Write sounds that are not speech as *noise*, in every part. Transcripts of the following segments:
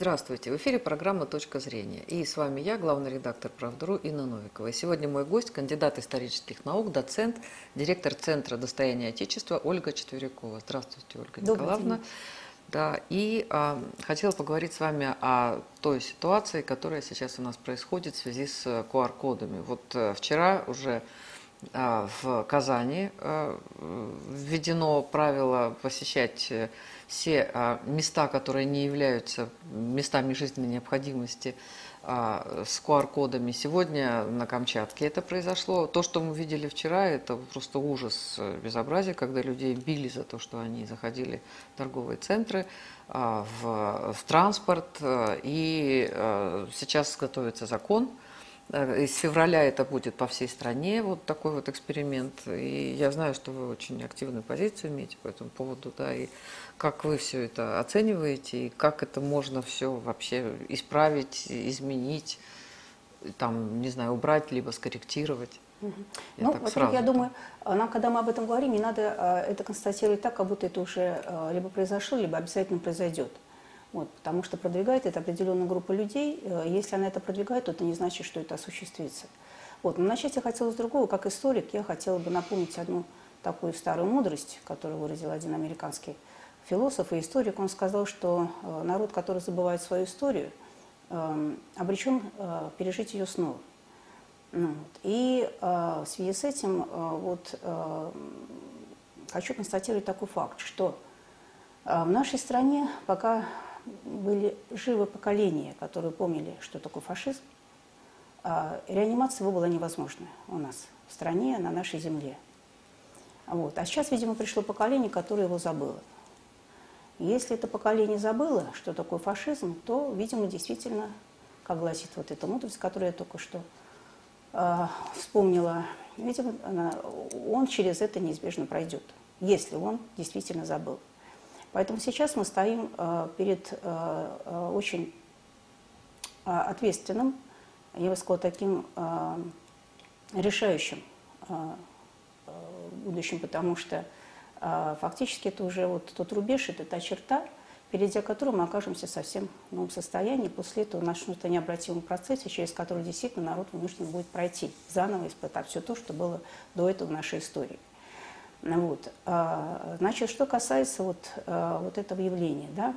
Здравствуйте, в эфире программа «Точка зрения». И с вами я, главный редактор «Правдру» Инна Новикова. И сегодня мой гость, кандидат исторических наук, доцент, директор Центра достояния Отечества Ольга Четверякова. Здравствуйте, Ольга Добрый Николаевна. день. Да, и а, хотела поговорить с вами о той ситуации, которая сейчас у нас происходит в связи с э, QR-кодами. Вот э, вчера уже а, в Казани а, введено правило посещать э, все а, места, которые не являются местами жизненной необходимости а, с QR-кодами. Сегодня на Камчатке это произошло. То, что мы видели вчера, это просто ужас, э, безобразие, когда людей били за то, что они заходили в торговые центры, а, в, в транспорт. э, И э, сейчас готовится закон, Из февраля это будет по всей стране, вот такой вот эксперимент. И я знаю, что вы очень активную позицию имеете по этому поводу, да, и как вы все это оцениваете, и как это можно все вообще исправить, изменить, там, не знаю, убрать, либо скорректировать. Я ну, во-первых, сразу. я думаю, нам, когда мы об этом говорим, не надо а, это констатировать так, как будто это уже а, либо произошло, либо обязательно произойдет. Вот, потому что продвигает это определенная группа людей. Э, Если она это продвигает, то это не значит, что это осуществится. Вот. Но начать я хотела с другого. Как историк, я хотела бы напомнить одну такую старую мудрость, которую выразил один американский философ и историк. Он сказал, что э, народ, который забывает свою историю, э, обречен э, пережить ее снова. Ну, вот. И э, в связи с этим вот, хочу констатировать такой факт, что в нашей стране пока были живы поколения, которые помнили, что такое фашизм, э, реанимация его была невозможна у нас в стране, на нашей земле. Вот. А сейчас, видимо, пришло поколение, которое его забыло. Если это поколение забыло, что такое фашизм, то, видимо, действительно, как гласит вот эта мудрость, которую я только что э, вспомнила, видимо, она- он через это неизбежно пройдет, если он действительно забыл. Поэтому сейчас мы стоим э, перед э, э, очень э, ответственным, я бы сказала, таким э, решающим э, э, будущем, потому что фактически это уже вот тот рубеж, это та черта, перейдя которую мы окажемся совсем в новом состоянии. После этого начнутся необратимые процессы, через которые действительно народ вынужден будет пройти, заново испытав все то, что было до этого в нашей истории. Вот. А, Значит, что касается вот, а, вот этого явления, да,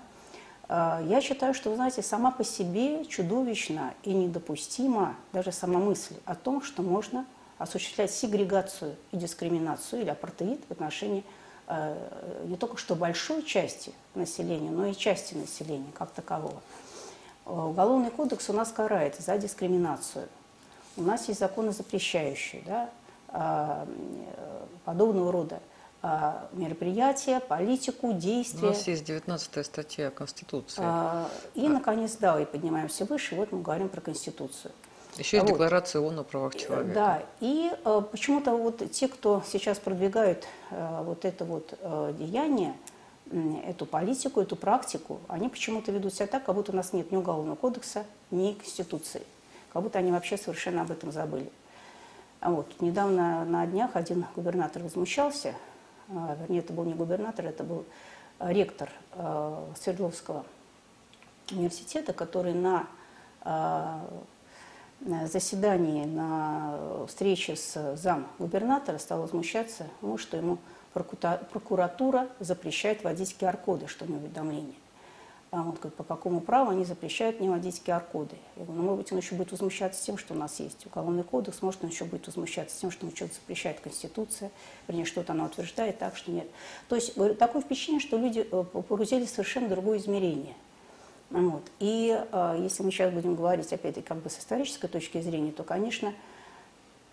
а, я считаю, что, вы знаете, сама по себе чудовищна и недопустима даже сама мысль о том, что можно осуществлять сегрегацию и дискриминацию или апартеид в отношении не только что большой части населения, но и части населения как такового. Э, Уголовный кодекс у нас карает за дискриминацию. У нас есть законы, запрещающие да, а, э, подобного рода а, мероприятия, политику, У действия. нас есть 19 статья Конституции. А, И, наконец, да, и поднимаемся выше, вот мы говорим про Конституцию. Еще и вот. Декларация ООН о правах человека. Да, и э, почему-то вот те, кто сейчас продвигают э, вот это вот э, деяние, эту политику, эту практику, они почему-то ведут себя так, как будто у нас нет ни Уголовного кодекса, ни Конституции. Как будто они вообще совершенно об этом забыли. А вот недавно на днях один губернатор возмущался, а, вернее, это был не губернатор, это был э, ректор э, Свердловского университета, который на э, на заседании, на встрече с зам губернатора стал возмущаться, ну, что ему прокуратура запрещает водить QR-коды, что на уведомление. А он говорит, по какому праву они запрещают мне водить QR-коды? Я говорю, ну, может быть, он еще будет возмущаться тем, что у нас есть уголовный кодекс, может, он еще будет возмущаться тем, что ему что-то запрещает Конституция, вернее, что-то она утверждает, так что нет. То есть говорю, такое впечатление, что люди э, погрузились в совершенно другое измерение. Вот. И э, если мы сейчас будем говорить, опять-таки, как бы с исторической точки зрения, то, конечно,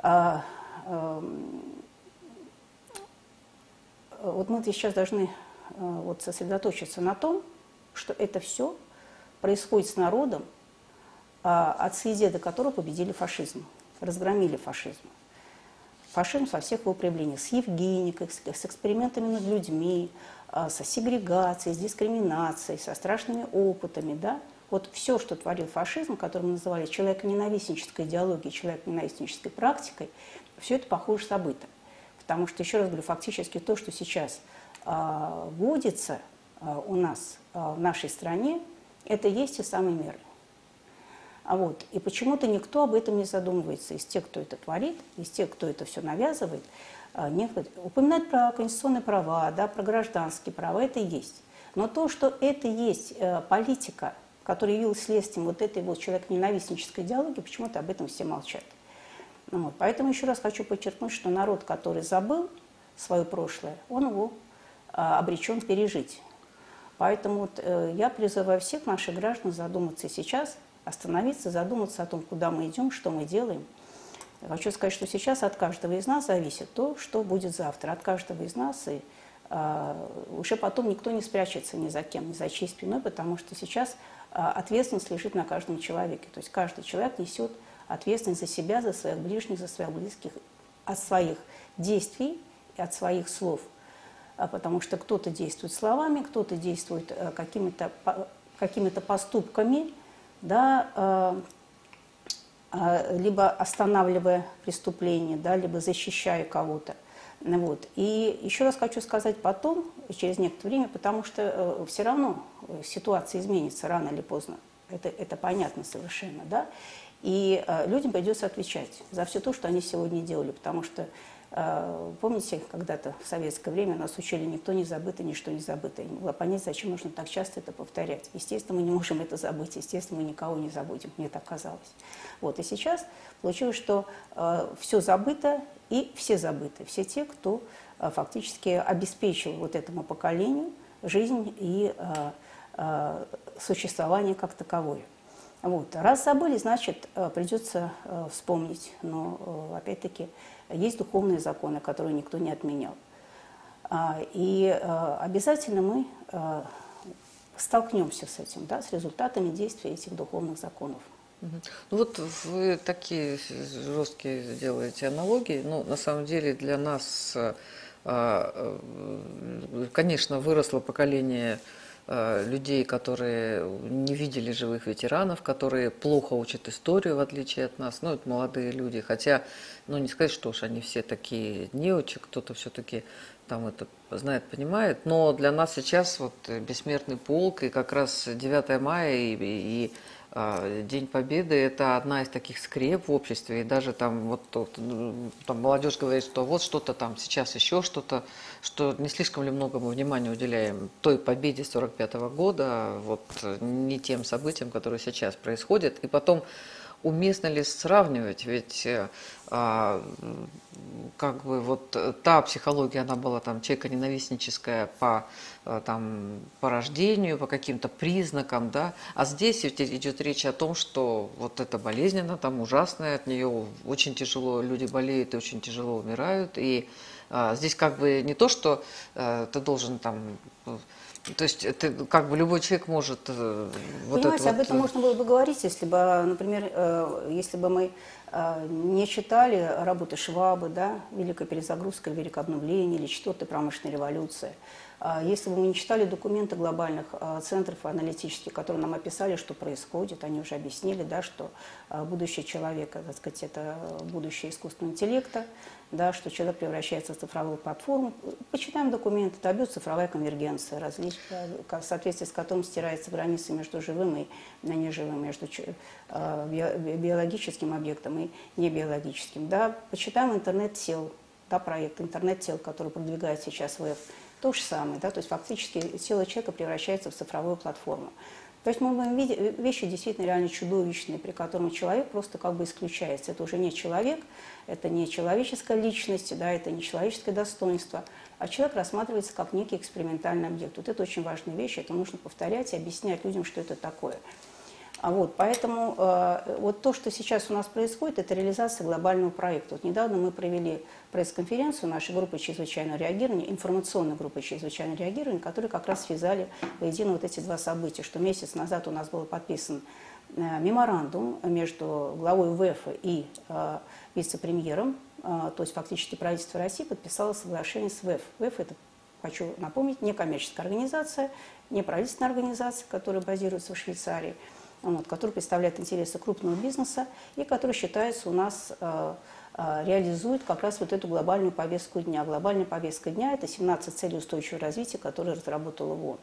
э, эм, вот мы сейчас должны э, вот сосредоточиться на том, что это все происходит с народом, э, отцы и деды которого победили фашизм, разгромили фашизм. Фашизм со всех его проявлений, с Евгеникой, с с экспериментами над людьми, со сегрегацией, с дискриминацией, со страшными опытами, да, вот все, что творил фашизм, который мы называли человеконенавистнической идеологией, человеконенавистнической практикой, все это похоже забыто. Потому что, еще раз говорю, фактически то, что сейчас а, вводится а, у нас а, в нашей стране, Это есть те самые меры. А вот, и почему-то никто об этом не задумывается. Из тех, кто это творит, из тех, кто это все навязывает, а, упоминать про конституционные права, да, про гражданские права, это есть. Но то, что это есть э, политика, которая явилась следствием вот этой вот человек-ненавистнической идеологии, почему-то об этом все молчат. Ну, вот. Поэтому еще раз хочу подчеркнуть, что народ, который забыл свое прошлое, он его а, обречен пережить. Поэтому вот, э, я призываю всех наших граждан задуматься сейчас, остановиться, задуматься о том, куда мы идем, что мы делаем. Хочу сказать, что сейчас от каждого из нас зависит то, что будет завтра. От каждого из нас и а, уже потом никто не спрячется ни за кем, ни за чьей спиной, потому что сейчас а, ответственность лежит на каждом человеке. То есть каждый человек несет ответственность за себя, за своих ближних, за своих близких, от своих действий и от своих слов. А потому что кто-то действует словами, кто-то действует э, какими-то какими поступками, да, а, либо останавливая преступление, да, либо защищая кого-то. Вот. И еще раз хочу сказать потом, через некоторое время, потому что э, все равно ситуация изменится рано или поздно. Это, это понятно совершенно, да. И э, людям придется отвечать за все то, что они сегодня делали, потому что э, Помните, когда-то в советское время нас учили «никто не забыто, ничто не забыто». Я не могла понять, зачем нужно так часто это повторять. Естественно, мы не можем это забыть, естественно, мы никого не забудем, мне так казалось. Вот, и сейчас получилось, что э, все забыто и все забыты. Все те, кто э, фактически обеспечил вот этому поколению жизнь и э, э, существование как таковое. Вот. Раз забыли, значит, э, придется э, вспомнить. Но, э, опять-таки, есть духовные законы, которые никто не отменял. А, и обязательно мы столкнемся с этим, да, с результатами действия этих духовных законов. Ну вот вы такие жесткие делаете аналогии. Ну, на самом деле для нас, конечно, выросло поколение людей, которые не видели живых ветеранов, которые плохо учат историю, в отличие от нас. Ну, это молодые люди. Хотя, ну, не сказать, что уж они все такие неучи, кто-то все-таки там это знает, понимает. Но для нас сейчас вот бессмертный полк и как раз 9 мая и, и День Победы – это одна из таких скреп в обществе, и даже там вот там молодежь говорит, что вот что-то там сейчас еще что-то, что не слишком ли много мы внимания уделяем той победе 45 -го года, вот не тем событиям, которые сейчас происходят, и потом уместно ли сравнивать, ведь э, а, как бы вот та психология, она была там человека-ненавистническая по, э, там, по рождению, по каким-то признакам, да, а здесь идет речь о том, что вот эта болезнь, она там ужасная, от нее очень тяжело, люди болеют и очень тяжело умирают, и а, здесь как бы не то, что а, ты должен там то есть это как бы любой человек может э, вот Понимаете, это об вот... этом можно было бы говорить, если бы, например, э, если бы мы э, не читали работы Швабы, да, «Великая перезагрузка», «Великое обновление» или «Четвертая промышленная революция», если бы мы не читали документы глобальных центров аналитических, которые нам описали, что происходит, они уже объяснили, да, что будущее человека, так сказать, это будущее искусственного интеллекта, да, что человек превращается в цифровую платформу. Почитаем документы, это цифровая конвергенция, различ... в соответствии с которым стирается граница между живым и неживым, между биологическим объектом и небиологическим. Да. Почитаем интернет-тел, да, проект интернет-тел, который продвигает сейчас ВЭФ. То же самое, да, то есть фактически тело человека превращается в цифровую платформу. То есть мы видим вещи действительно реально чудовищные, при котором человек просто как бы исключается. Это уже не человек, это не человеческая личность, да, это не человеческое достоинство, а человек рассматривается как некий экспериментальный объект. Вот это очень важная вещь, это нужно повторять и объяснять людям, что это такое. А вот, поэтому э, вот то, что сейчас у нас происходит, это реализация глобального проекта. Вот недавно мы провели пресс-конференцию нашей группы чрезвычайного реагирования, информационной группы чрезвычайного реагирования, которые как раз связали воедино вот эти два события, что месяц назад у нас был подписан э, меморандум между главой ВЭФ и э, вице-премьером, э, то есть фактически правительство России подписало соглашение с ВЭФ. ВЭФ – это, хочу напомнить, некоммерческая организация, неправительственная организация, которая базируется в Швейцарии – вот, который представляет интересы крупного бизнеса и который считается у нас э, э, реализует как раз вот эту глобальную повестку дня. Глобальная повестка дня – это 17 целей устойчивого развития, которые разработала ООН.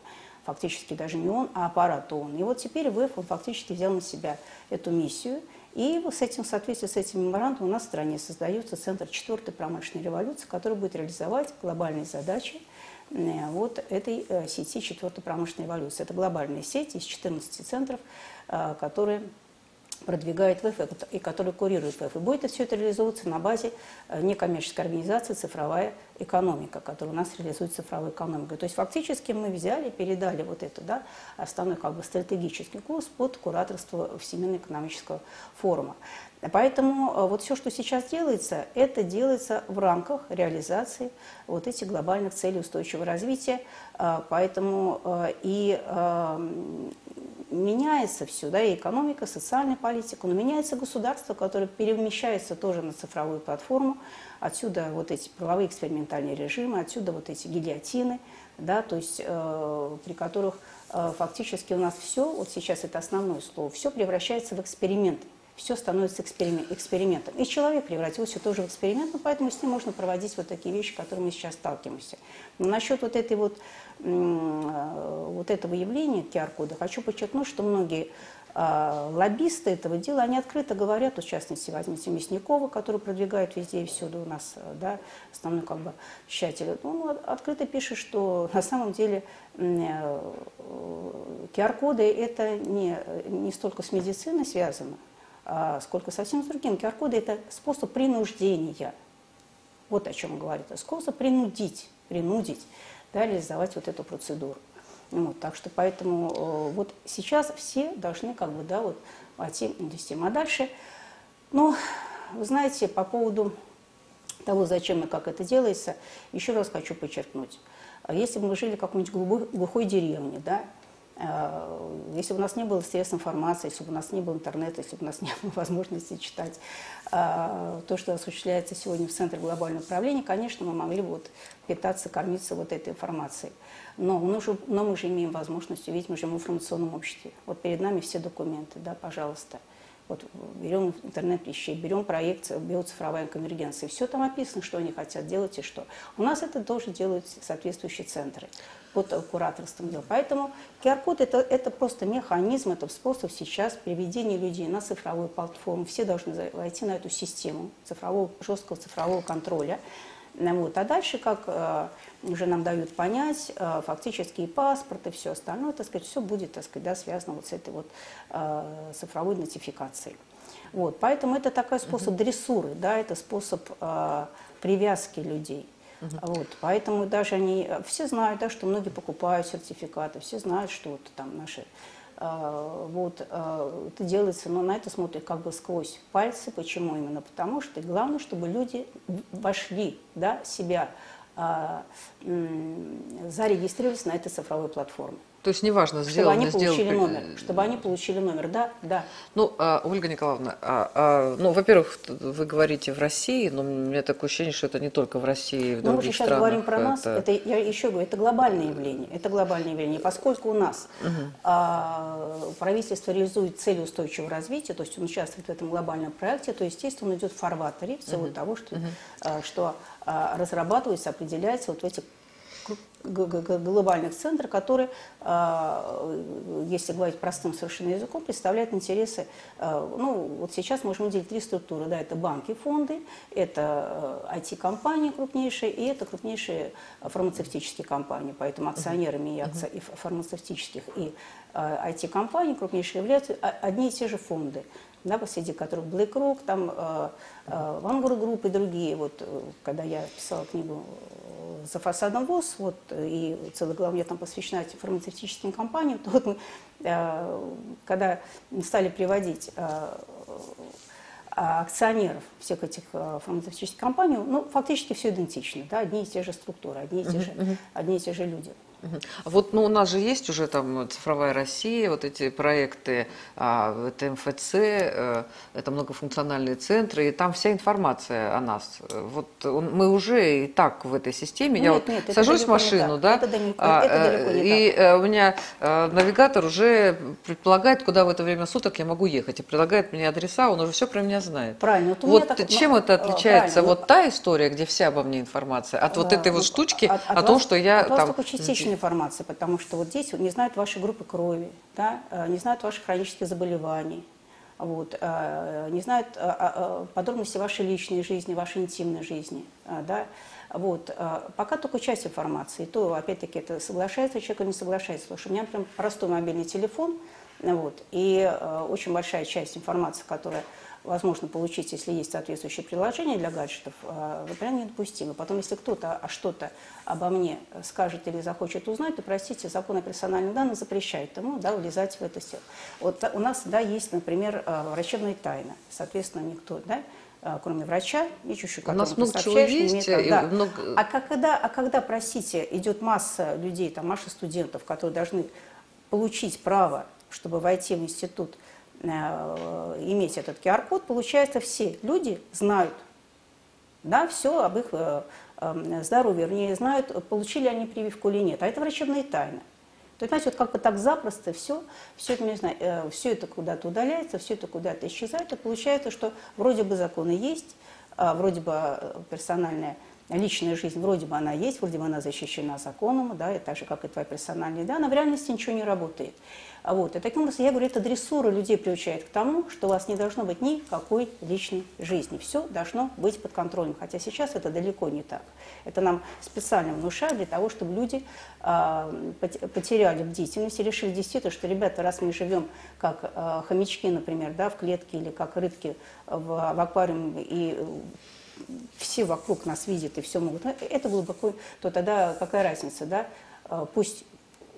фактически даже не он, а аппарат ООН. И вот теперь ВЭФ, он фактически взял на себя эту миссию. И с этим, в соответствии с этим меморандумом у нас в стране создается Центр четвертой промышленной революции, который будет реализовать глобальные задачи вот этой э, сети четвертой промышленной революции. Это глобальная сеть из 14 центров, э, которые продвигает ВФ и который курирует ВФ. И будет все это реализовываться на базе э, некоммерческой организации «Цифровая экономика», которая у нас реализует цифровую экономику. То есть фактически мы взяли, передали вот это, да, основной как бы стратегический курс под кураторство Всемирного экономического форума. Поэтому э, вот все, что сейчас делается, это делается в рамках реализации вот этих глобальных целей устойчивого развития. Э, поэтому и меняется все, да, и экономика, социальная политика, но меняется государство, которое перемещается тоже на цифровую платформу. Отсюда вот эти правовые экспериментальные режимы, отсюда вот эти гильотины, да, то есть э, при которых э, фактически у нас все, вот сейчас это основное слово, все превращается в эксперимент все становится эксперимент, экспериментом. И человек превратился тоже в эксперимент, но поэтому с ним можно проводить вот такие вещи, которые мы сейчас сталкиваемся. Но насчет вот этой вот, вот этого явления QR-кода хочу подчеркнуть, что многие а, лоббисты этого дела, они открыто говорят, в частности, возьмите Мясникова, который продвигает везде и всюду у нас, да, основной как бы читатель, он открыто пишет, что на самом деле QR-коды это не, не столько с медициной связано, сколько совсем с другим. QR-коды – это способ принуждения. Вот о чем говорит. Способ принудить, принудить, да, реализовать вот эту процедуру. Вот, так что поэтому э, вот сейчас все должны как бы, да, вот войти в систему. А дальше, ну, вы знаете, по поводу того, зачем и как это делается, еще раз хочу подчеркнуть. Если бы мы жили в какой-нибудь глухой деревне, да, если бы у нас не было средств информации, если бы у нас не было интернета, если бы у нас не было *laughs* возможности читать э, то, что осуществляется сегодня в Центре глобального управления, конечно, мы могли бы вот питаться, кормиться вот этой информацией. Но мы, же, но мы же имеем возможность увидеть, мы живем в информационном обществе. Вот перед нами все документы, да, пожалуйста. Вот берем интернет вещей, берем проект биоцифровая конвергенция. Все там описано, что они хотят делать и что. У нас это тоже делают соответствующие центры под кураторством дел. Поэтому QR-код это, это просто механизм, это способ сейчас приведения людей на цифровую платформу. Все должны войти на эту систему цифрового, жесткого цифрового контроля. Вот. А дальше, как э, уже нам дают понять, э, фактически и паспорт, и все остальное, так сказать, все будет так сказать, да, связано вот с этой вот э, цифровой нотификацией. Вот. Поэтому это такой способ uh-huh. дрессуры, да, это способ э, привязки людей. Uh-huh. Вот, поэтому даже они, все знают, да, что многие покупают сертификаты, все знают, что вот там наши э, вот, э, это делается, но на это смотрят как бы сквозь пальцы. Почему именно? Потому что главное, чтобы люди вошли, да, себя, э, зарегистрировались на этой цифровой платформе. То есть неважно, сделал, чтобы они получили номер, чтобы они получили номер, да, да. Ну, а, Ольга Николаевна, а, а, ну, во-первых, вы говорите в России, но у меня такое ощущение, что это не только в России, в но других мы же сейчас странах. говорим про нас, это, я еще говорю, это глобальное явление, это глобальное явление, поскольку у нас угу. а, правительство реализует цели устойчивого развития, то есть он участвует в этом глобальном проекте, то естественно он идет в фарватере всего угу. того, что, угу. а, что а, разрабатывается, определяется вот в этих глобальных центров, которые, а, если говорить простым совершенно языком, представляют интересы, а, ну, вот сейчас можем выделить три структуры, да, это банки, фонды, это IT-компании крупнейшие, и это крупнейшие фармацевтические компании, поэтому акционерами и, акци... и фармацевтических и IT-компаний крупнейшие являются одни и те же фонды да, среди которых BlackRock, там э, э, Vanguard Group и другие. Вот, э, когда я писала книгу за фасадом ВОЗ, вот, и целая глава там посвящена фармацевтическим компаниям, *laughs* то вот мы, э, когда стали приводить э, акционеров всех этих э, фармацевтических компаний, ну, фактически все идентично, да, одни и те же структуры, одни и те, же, одни и те же люди. Вот ну, у нас же есть уже там цифровая Россия, вот эти проекты, а, это МФЦ, э, это многофункциональные центры, и там вся информация о нас. Вот он, мы уже и так в этой системе. Нет, Я вот нет, сажусь в машину, да, это, далеко, а, это далеко не и так. Э, у меня э, навигатор уже предполагает, куда в это время суток я могу ехать, и предлагает мне адреса, он уже все про меня знает. Правильно. Вот, вот так, чем это отличается? Вот та история, где вся обо мне информация, от вот этой вот штучки, от, от о том, что я от там... частично информация, потому что вот здесь не знают вашей группы крови, да, э, не знают ваших хронических заболеваний, вот, э, не знают э, подробности вашей личной жизни, вашей интимной жизни. Да, вот, пока только часть информации. То, опять-таки, это соглашается человек или не соглашается. Потому что у меня прям простой мобильный телефон, вот, и очень большая часть информации, которая возможно получить, если есть соответствующее приложение для гаджетов, э, например, недопустимо. Потом, если кто-то а что-то обо мне скажет или захочет узнать, то, простите, закон о персональных данных запрещает ему да, влезать в это все. Вот у нас да, есть, например, э, врачебная тайна. Соответственно, никто, да, э, кроме врача, и чуть-чуть, У нас много чего есть. Имеет, да. много... а, когда, а когда, простите, идет масса людей, там, масса студентов, которые должны получить право, чтобы войти в институт, иметь этот QR-код, получается, все люди знают да, все об их э, эм, здоровье, вернее, знают, получили они прививку или нет. А это врачебная тайна. То есть, знаете, вот как бы так запросто все, все это, не знаю, э, все это куда-то удаляется, все это куда-то исчезает, и получается, что вроде бы законы есть, а вроде бы персональная личная жизнь, вроде бы она есть, вроде бы она защищена законом, да, и так же, как и твоя персональная, да, но в реальности ничего не работает. А вот, и таким образом, я говорю, это дрессура людей приучает к тому, что у вас не должно быть никакой личной жизни. Все должно быть под контролем. Хотя сейчас это далеко не так. Это нам специально внушают для того, чтобы люди э, потеряли бдительность и решили действительно, что, ребята, раз мы живем как э, хомячки, например, да, в клетке или как рыбки в, в аквариуме, и все вокруг нас видят и все могут, это глубоко, то тогда какая разница, да? А, пусть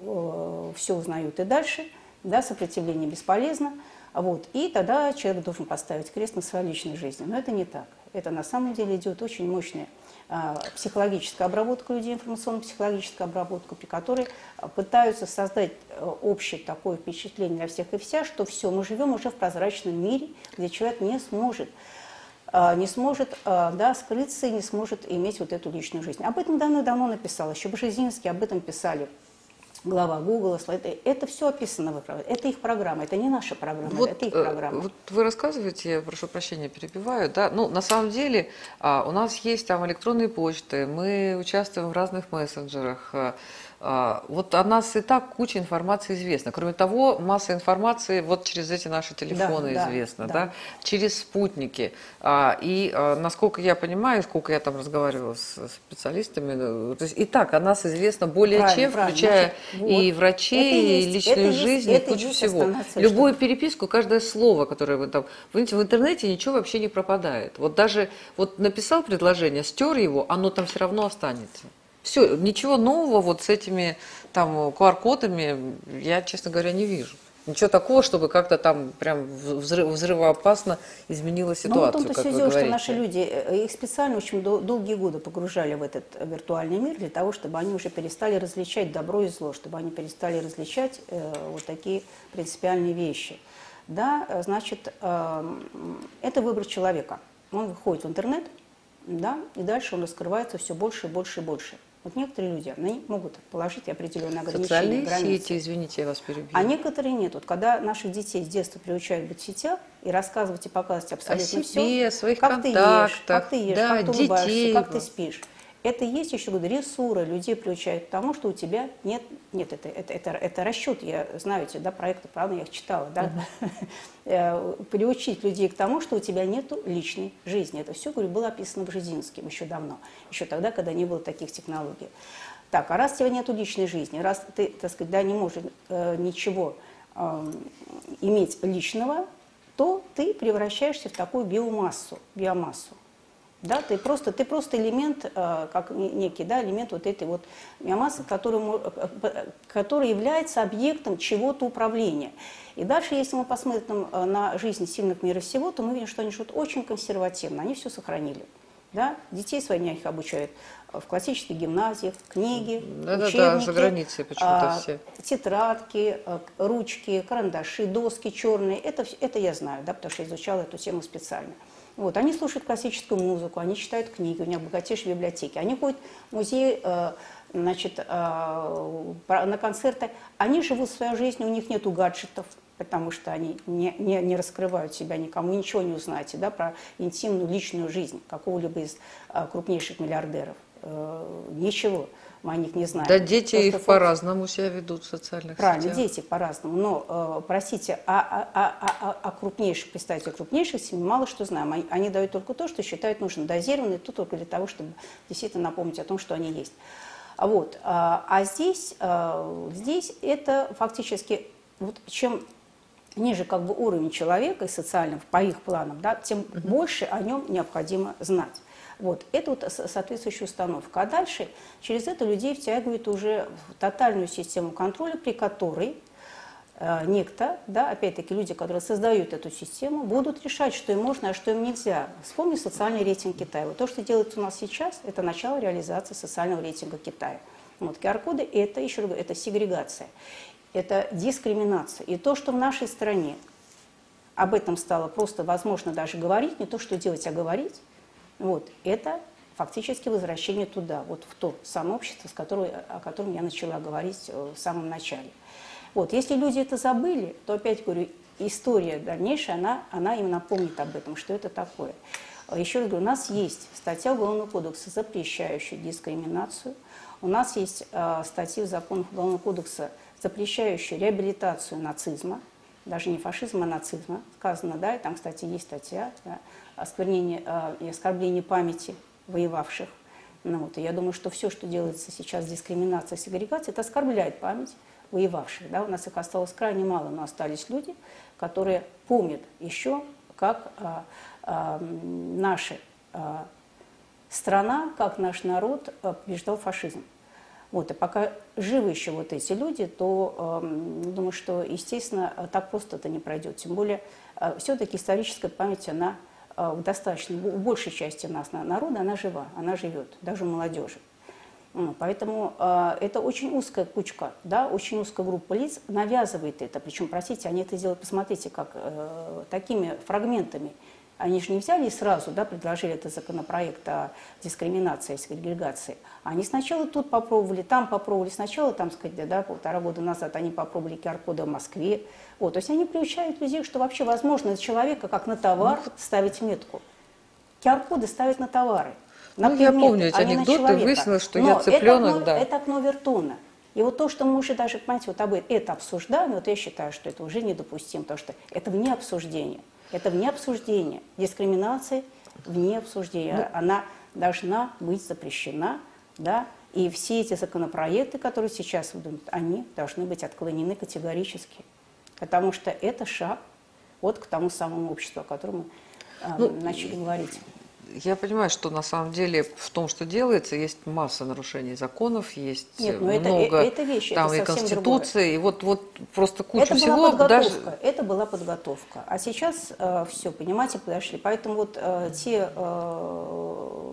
э, все узнают и дальше, да, сопротивление бесполезно, вот, и тогда человек должен поставить крест на своей личной жизни. Но это не так. Это на самом деле идет очень мощная а, психологическая обработка людей, информационно-психологическая обработка, при которой пытаются создать э, общее такое впечатление для всех и вся, что все, мы живем уже в прозрачном мире, где человек не сможет не сможет а, да, скрыться и не сможет иметь вот эту личную жизнь. Об этом давно-давно написал, еще Бжезинский об этом писали глава Google, это, это все описано в Это их программа, это не наша программа, вот, это их э, программа. Вот вы рассказываете, я прошу прощения, перебиваю, да, ну, на самом деле а, у нас есть там электронные почты, мы участвуем в разных мессенджерах, а, вот о нас и так куча информации известна. Кроме того, масса информации вот через эти наши телефоны да, известна, да, да. да, через спутники. А, и а, насколько я понимаю, сколько я там разговаривала с специалистами, ну, то есть и так о нас известно более правильно, чем, правильно. включая Значит, и вот. врачей, и личную жизнь, и кучу всего. Любую что... переписку, каждое слово, которое вы там, вы знаете, в интернете ничего вообще не пропадает. Вот даже вот написал предложение, стер его, оно там все равно останется. Все, ничего нового вот с этими там QR-кодами я, честно говоря, не вижу. Ничего такого, чтобы как-то там прям взрыв, взрывоопасно изменила ситуацию, Ну, вот он-то все дело, что наши люди, э, их специально очень дол- долгие годы погружали в этот виртуальный мир для того, чтобы они уже перестали различать добро и зло, чтобы они перестали различать э, вот такие принципиальные вещи. Да, э, значит, э, это выбор человека. Он выходит в интернет, да, и дальше он раскрывается все больше и больше и больше. Вот некоторые люди, они могут положить определенные ограничения, Социальные границы. сети, извините, я вас перебью. А некоторые нет. Вот когда наших детей с детства приучают быть в сетях и рассказывать и показывать абсолютно О себе, все, своих как контактах, ты ешь, как ты ешь, да, как ты улыбаешься, как ты спишь. Это есть еще говорю, ресуры, людей приучают к тому, что у тебя нет, нет, это, это, это, это расчет, я знаю эти да, проекты, правда, я их читала, да, uh-huh. *laughs* приучить людей к тому, что у тебя нет личной жизни. Это все, говорю, было описано в Бжезинским еще давно, еще тогда, когда не было таких технологий. Так, а раз у тебя нет личной жизни, раз ты, так сказать, да, не можешь э, ничего э, иметь личного, то ты превращаешься в такую биомассу, биомассу. Да, ты просто, ты просто элемент, э, как некий да, элемент вот этой вот биомассы, который, э, который является объектом чего-то управления. И дальше, если мы посмотрим э, на жизнь сильных мира всего, то мы видим, что они живут очень консервативно, они все сохранили. Да? Детей своих их обучают в классических гимназиях, книги, да, учебники, да, да, за границей почему-то а, все. тетрадки, ручки, карандаши, доски черные. Это, это я знаю, да, потому что изучала эту тему специально. Вот, они слушают классическую музыку, они читают книги, у них богатейшие библиотеки. Они ходят в музей, э, значит, э, на концерты. Они живут своей жизнью, у них нет гаджетов, потому что они не, не, не раскрывают себя никому, ничего не узнаете да, про интимную личную жизнь какого-либо из э, крупнейших миллиардеров. ничего мы о них не знаем. Да, дети Просто их фото... по-разному себя ведут в социальных Правильно, сетях. дети по-разному. Но, э, простите, о, о, о, о, крупнейших, представьте, о крупнейших семьях мало что знаем. Они, они дают только то, что считают нужным, дозированно, тут только для того, чтобы действительно напомнить о том, что они есть. Вот. А, а здесь, а, здесь это фактически, вот чем ниже как бы уровень человека и социального по их планам, да, тем mm-hmm. больше о нем необходимо знать. Вот. Это вот соответствующая установка. А дальше через это людей втягивают уже в тотальную систему контроля, при которой э, некто, да, опять-таки люди, которые создают эту систему, будут решать, что им можно, а что им нельзя. Вспомни социальный рейтинг Китая. Вот то, что делается у нас сейчас, это начало реализации социального рейтинга Китая. Вот QR-коды – это, еще раз говорю, это сегрегация, это дискриминация. И то, что в нашей стране об этом стало просто возможно даже говорить, не то, что делать, а говорить – вот, это фактически возвращение туда, вот в то самое общество, с которого, о котором я начала говорить э, в самом начале. Вот, если люди это забыли, то опять говорю, история дальнейшая, она, она им напомнит об этом, что это такое. Еще раз говорю, у нас есть статья Уголовного кодекса, запрещающая дискриминацию. У нас есть э, статьи в законах Уголовного кодекса, запрещающие реабилитацию нацизма, даже не фашизма, а нацизма. Сказано, да, и там, кстати, есть статья, да, осквернение э, и оскорбление памяти воевавших. Ну, вот, и я думаю, что все, что делается сейчас, дискриминация, сегрегация, это оскорбляет память воевавших. Да? У нас их осталось крайне мало, но остались люди, которые помнят еще, как а, а, наша а, страна, как наш народ а, побеждал фашизм. Вот, и пока живы еще вот эти люди, то э, думаю, что, естественно, так просто это не пройдет. Тем более, э, все-таки историческая память, она а, в достаточно, у большей части нас народа, она жива, она живет, даже у молодежи. Поэтому э, это очень узкая кучка, да, очень узкая группа лиц навязывает это. Причем, простите, они это делают, посмотрите, как э, такими фрагментами – они же не взяли и сразу да, предложили этот законопроект о дискриминации, о сегрегации. Они сначала тут попробовали, там попробовали. Сначала, там, сказать, да, полтора года назад они попробовали QR-коды в Москве. Вот, то есть они приучают людей, что вообще возможно на человека, как на товар, ну, ставить метку. QR-коды ставят на товары. На ну, предметы, я помню эти а анекдоты, выяснилось, что Но я цыпленок, это, да. Это окно Вертона. И вот то, что мы уже даже, понимаете, вот об это обсуждаем, вот я считаю, что это уже недопустимо, потому что это вне обсуждения. Это вне обсуждения. Дискриминация вне обсуждения. Ну, Она должна быть запрещена, да, и все эти законопроекты, которые сейчас идут, они должны быть отклонены категорически. Потому что это шаг вот к тому самому обществу, о котором мы э, ну, начали говорить. Я понимаю, что на самом деле в том, что делается, есть масса нарушений законов, есть Нет, ну много это, это вещи, там это и конституции, и вот вот просто куча это всего. Была подготовка, даже... Это была подготовка, а сейчас э, все, понимаете, подошли. Поэтому вот э, те э,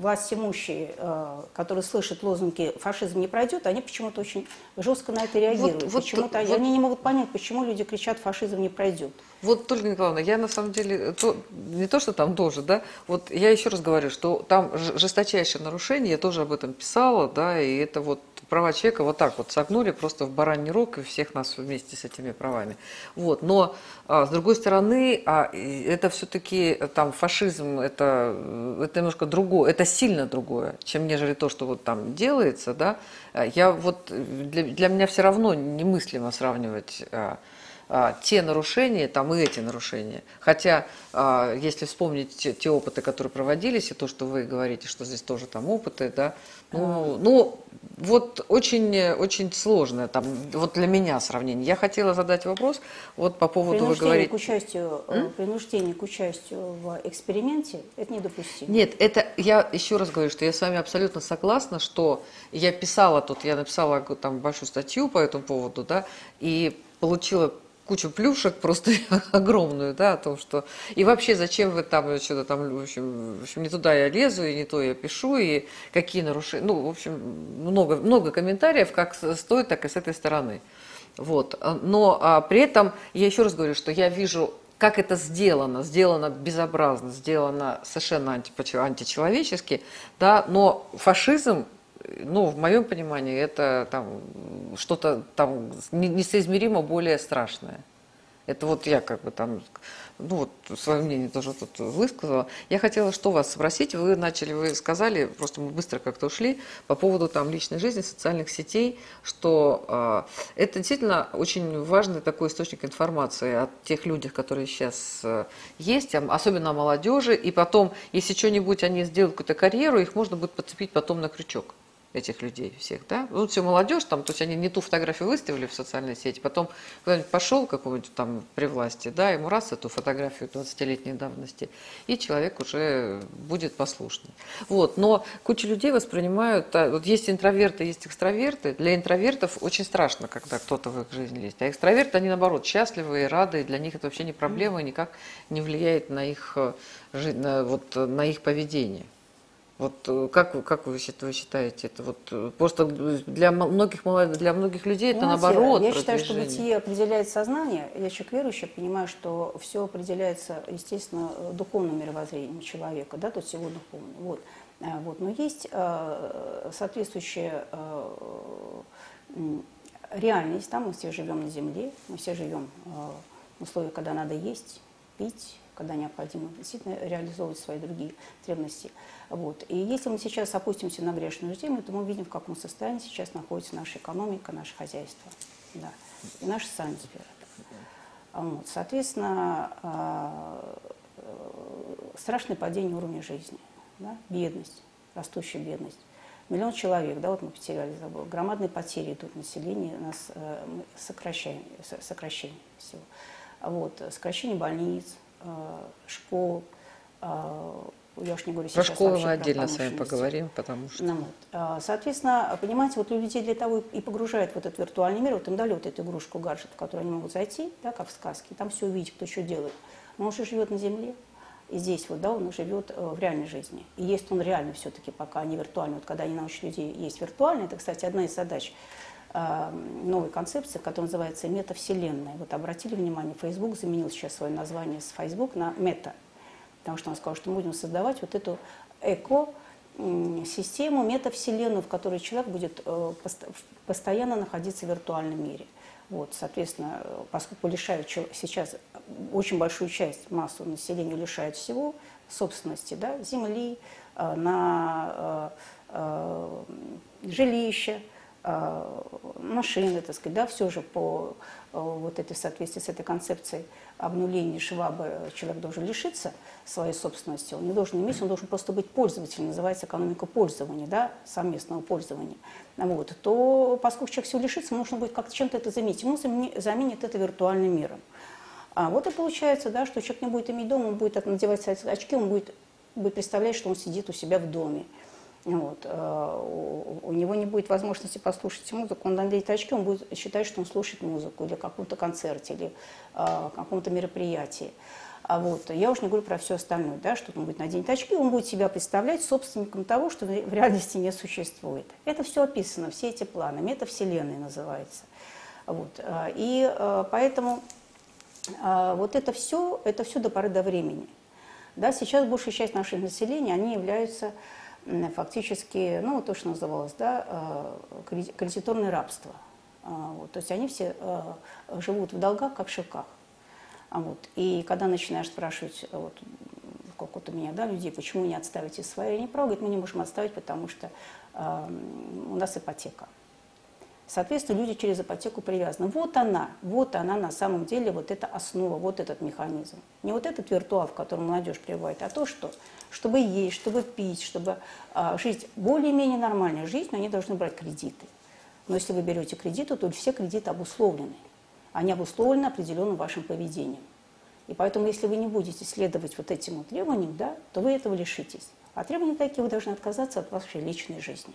власть имущие, э, которые слышат лозунги «фашизм не пройдет», они почему-то очень жестко на это реагируют. Вот, вот, почему-то вот, они не могут понять, почему люди кричат «фашизм не пройдет». Вот, Ольга Николаевна, я на самом деле, то, не то, что там тоже, да, вот я еще раз говорю, что там жесточайшее нарушение, я тоже об этом писала, да, и это вот права человека вот так вот согнули просто в бараний рог и всех нас вместе с этими правами. Вот. Но, а, с другой стороны, а, это все-таки там фашизм, это, это немножко другое, это сильно другое, чем нежели то, что вот там делается, да. Я вот, для, для меня все равно немыслимо сравнивать а, а, те нарушения, там и эти нарушения. Хотя, а, если вспомнить те, те опыты, которые проводились, и то, что вы говорите, что здесь тоже там опыты, да, ну, ну вот очень, очень сложное там, вот для меня сравнение. Я хотела задать вопрос вот по поводу, вы говорите... К участию, М? принуждение к участию в эксперименте – это недопустимо. Нет, это, я еще раз говорю, что я с вами абсолютно согласна, что я писала тут, я написала там большую статью по этому поводу, да, и получила кучу плюшек просто *laughs* огромную, да, о том, что... И вообще, зачем вы там что-то там, в общем, в общем, не туда я лезу, и не то я пишу, и какие нарушения... Ну, в общем, много, много комментариев, как с той, так и с этой стороны. Вот. Но а, при этом, я еще раз говорю, что я вижу как это сделано, сделано безобразно, сделано совершенно античеловечески, да, но фашизм ну, в моем понимании, это там что-то там несоизмеримо более страшное. Это вот я как бы там, ну вот свое мнение тоже тут высказала. Я хотела что вас спросить, вы начали, вы сказали, просто мы быстро как-то ушли, по поводу там личной жизни, социальных сетей, что э, это действительно очень важный такой источник информации о тех людях, которые сейчас э, есть, особенно о молодежи, и потом, если что-нибудь они сделают какую-то карьеру, их можно будет подцепить потом на крючок этих людей всех, да? Ну, все молодежь там, то есть они не ту фотографию выставили в социальной сети, потом кто-нибудь пошел какой-нибудь там при власти, да, ему раз эту фотографию 20-летней давности, и человек уже будет послушный. Вот, но куча людей воспринимают, а, вот есть интроверты, есть экстраверты, для интровертов очень страшно, когда кто-то в их жизни лезет, а экстраверты, они наоборот счастливы и рады, и для них это вообще не проблема, и никак не влияет на их, э, на, вот, на их поведение. Вот э, как, как вы, считаете это? Вот э, просто для многих, для многих людей это Знаете, наоборот. Я считаю, что бытие определяет сознание. Я человек верующий, понимаю, что все определяется, естественно, духовным мировоззрением человека, да, то есть его духовным. Вот. А, вот. Но есть э, соответствующая э, реальность, там мы все живем на земле, мы все живем э, в условиях, когда надо есть, пить, когда необходимо действительно реализовывать свои другие потребности. Вот. И если мы сейчас опустимся на грешную землю, то мы видим, в каком состоянии сейчас находится наша экономика, наше хозяйство да, и наша социальная сфера. Вот. Соответственно, а, страшное падение уровня жизни, да, бедность, растущая бедность. Миллион человек, да, вот мы потеряли, забыл. Громадные потери идут населения, нас э, сокращаем, сокращение всего. Вот, сокращение больниц, Э, школ, э, я уж не говорю сейчас Про школы мы отдельно с вами поговорим, потому что... Ну, вот. Э, соответственно, понимаете, вот людей для того и погружают в этот виртуальный мир, вот им дали вот эту игрушку, гаджет, в который они могут зайти, да, как в сказке, там все увидеть, кто что делает. Но он же живет на земле, и здесь вот, да, он живет в реальной жизни. И есть он реально все-таки пока, не виртуальный. Вот когда они научат людей есть виртуальный, это, кстати, одна из задач новой концепции, которая называется метавселенная. Вот обратили внимание, Facebook заменил сейчас свое название с Facebook на мета, потому что он сказал, что мы будем создавать вот эту эко систему, метавселенную, в которой человек будет э, постоянно находиться в виртуальном мире. Вот, соответственно, поскольку лишают сейчас очень большую часть, массу населения лишают всего, собственности, да, земли, э, на э, жилище, Э, машины, так сказать, да, все же по э, вот этой соответствии с этой концепцией обнуления Шваба человек должен лишиться своей собственности, он не должен иметь, он должен просто быть пользователем, называется экономика пользования, да, совместного пользования. Вот, то поскольку человек все лишится, нужно будет как-то чем-то это заменить, ему заменит это виртуальным миром. А вот и получается, да, что человек не будет иметь дома, он будет надевать очки, он будет, будет представлять, что он сидит у себя в доме. Вот. Э, у него не будет возможности послушать музыку, он наденет очки, он будет считать, что он слушает музыку или каком-то концерте, или э, каком-то мероприятии. А вот, я уж не говорю про все остальное, да, что он будет надеть очки, он будет себя представлять собственником того, что в реальности не существует. Это все описано, все эти планы, метавселенная называется. Вот. Э, и поэтому вот это все, это все до поры до времени. Да, сейчас большая часть нашего населения, они являются фактически, ну, то, что называлось, да, э, кредиторное рабство. А, вот, то есть они все э, живут в долгах, как в шелках. А вот, и когда начинаешь спрашивать, вот, как вот у меня, да, людей, почему не отставите свои права, говорит, мы не можем отставить, потому что э, у нас ипотека. Соответственно, люди через ипотеку привязаны. Вот она, вот она на самом деле, вот эта основа, вот этот механизм. Не вот этот виртуал, в котором молодежь пребывает, а то, что чтобы есть, чтобы пить, чтобы а, жить более-менее нормальной жизнью, они должны брать кредиты. Но если вы берете кредиты, то все кредиты обусловлены. Они обусловлены определенным вашим поведением. И поэтому, если вы не будете следовать вот этим требованиям, да, то вы этого лишитесь. А требования такие, вы должны отказаться от вашей личной жизни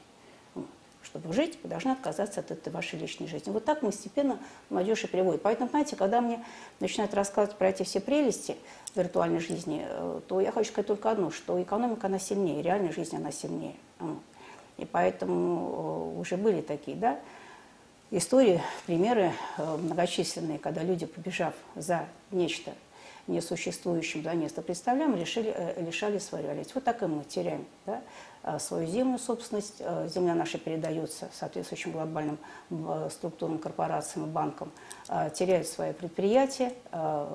чтобы жить, вы должны отказаться от этой вашей личной жизни. Вот так постепенно молодежь и приводит. Поэтому, знаете, когда мне начинают рассказывать про эти все прелести виртуальной жизни, э, то я хочу сказать только одно, что экономика, она сильнее, реальная жизнь, она сильнее. И поэтому э, уже были такие, да, истории, примеры э, многочисленные, когда люди, побежав за нечто несуществующим, да, место представляем, решили, э, лишали своей реальности. Вот так и мы теряем да, э, свою земную собственность. Э, земля наша передается соответствующим глобальным структурным корпорациям и банкам, теряют свои предприятия,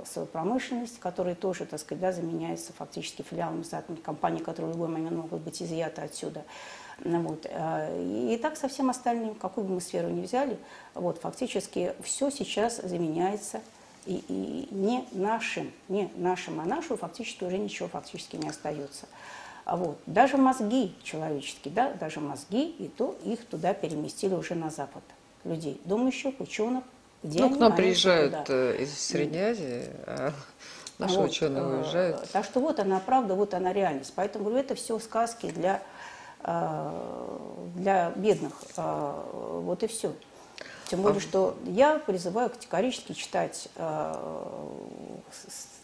свою промышленность, которая тоже, так сказать, да, заменяется фактически филиалами статными компаний, которые в любой момент могут быть изъяты отсюда. Вот. И так со всем остальным, какую бы мы сферу ни взяли, вот, фактически все сейчас заменяется и, и не нашим, не нашим, а нашим фактически уже ничего фактически не остается. А вот, даже мозги человеческие, да, даже мозги, и то их туда переместили уже на Запад. Людей, думающих, ученых, где ну, они, к нам приезжают туда. Э, из Средней Азии, а *laughs* наши вот, ученые э, уезжают. Так что вот она правда, вот она реальность. Поэтому говорю, это все сказки для, э, для бедных. Вот и все. Тем более, что я призываю категорически читать э,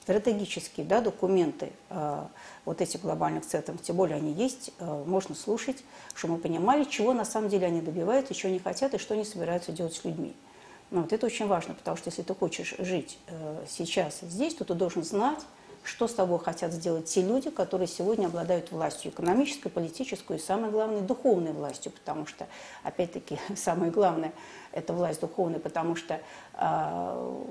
стратегические да, документы э, вот этих глобальных центров, тем более они есть, э, можно слушать, чтобы мы понимали, чего на самом деле они добиваются, чего они хотят и что они собираются делать с людьми. Ну, вот это очень важно, потому что если ты хочешь жить э, сейчас здесь, то ты должен знать, что с тобой хотят сделать те люди, которые сегодня обладают властью экономической, политической и, самое главное, духовной властью, потому что, опять-таки, *laughs* самое главное – это власть духовная, потому что э,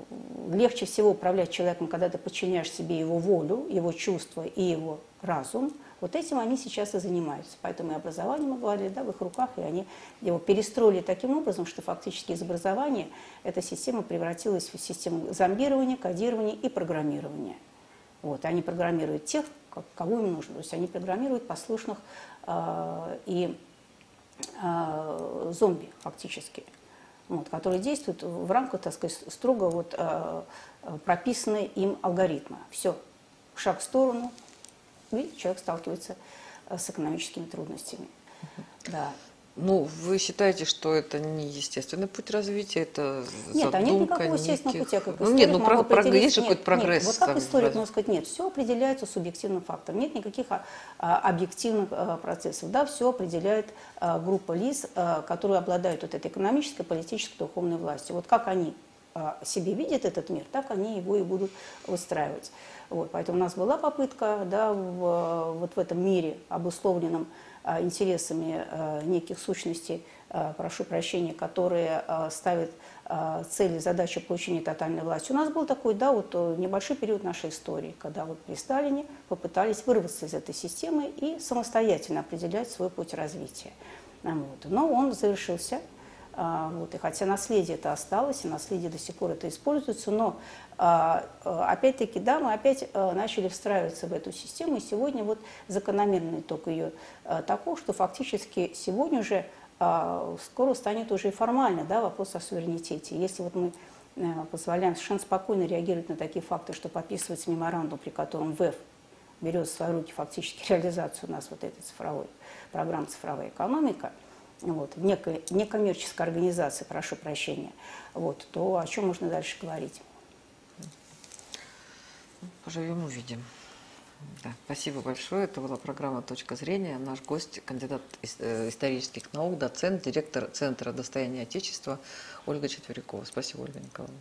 легче всего управлять человеком, когда ты подчиняешь себе его волю, его чувства и его разум. Вот этим они сейчас и занимаются. Поэтому и образование, мы говорили, да, в их руках, и они его перестроили таким образом, что фактически из образования эта система превратилась в систему зомбирования, кодирования и программирования. Вот, они программируют тех, кого им нужно. То есть они программируют послушных э, и э, зомби фактически вот, которые действуют в рамках, так сказать, строго вот, э, прописанной им алгоритма. Все, шаг в сторону, и человек сталкивается э, с экономическими трудностями. Да. Ну, вы считаете, что это не естественный путь развития, это Нет, задумка, а нет никакого естественного пути. как ну, нет, ну, про, про, есть же какой-то прогресс. Нет, вот как историк можно сказать, нет, все определяется субъективным фактором. Нет никаких а, а, объективных а, процессов. Да, все определяет а, группа лиц, а, которые обладают вот этой экономической, политической, духовной властью. Вот как они а, себе видят этот мир, так они его и будут выстраивать. Вот, поэтому у нас была попытка да, в, вот в этом мире, обусловленном интересами э, неких сущностей, э, прошу прощения, которые ставят цели, задачи получения тотальной власти. У нас был такой, да, вот небольшой период нашей истории, когда вот при Сталине попытались вырваться из этой системы и самостоятельно определять свой путь развития. Вот. Но он завершился. Вот. И хотя наследие это осталось, и наследие до сих пор это используется, но а, а, опять-таки, да, мы опять а, начали встраиваться в эту систему, и сегодня вот закономерный итог ее такой, что фактически сегодня уже скоро станет уже и формально да, вопрос о суверенитете. Если вот мы позволяем совершенно спокойно реагировать на такие факты, что подписывается меморандум, при котором ВЭФ берет в свои руки фактически *laughs* реализацию у нас вот этой цифровой программы «Цифровая экономика», вот, в некой некоммерческой организации, прошу прощения, вот, то о чем можно дальше говорить? Поживем, увидим. Да, спасибо большое. Это была программа «Точка зрения». Наш гость, кандидат э, исторических наук, доцент, директор Центра достояния Отечества Ольга Четверякова. Спасибо, Ольга Николаевна.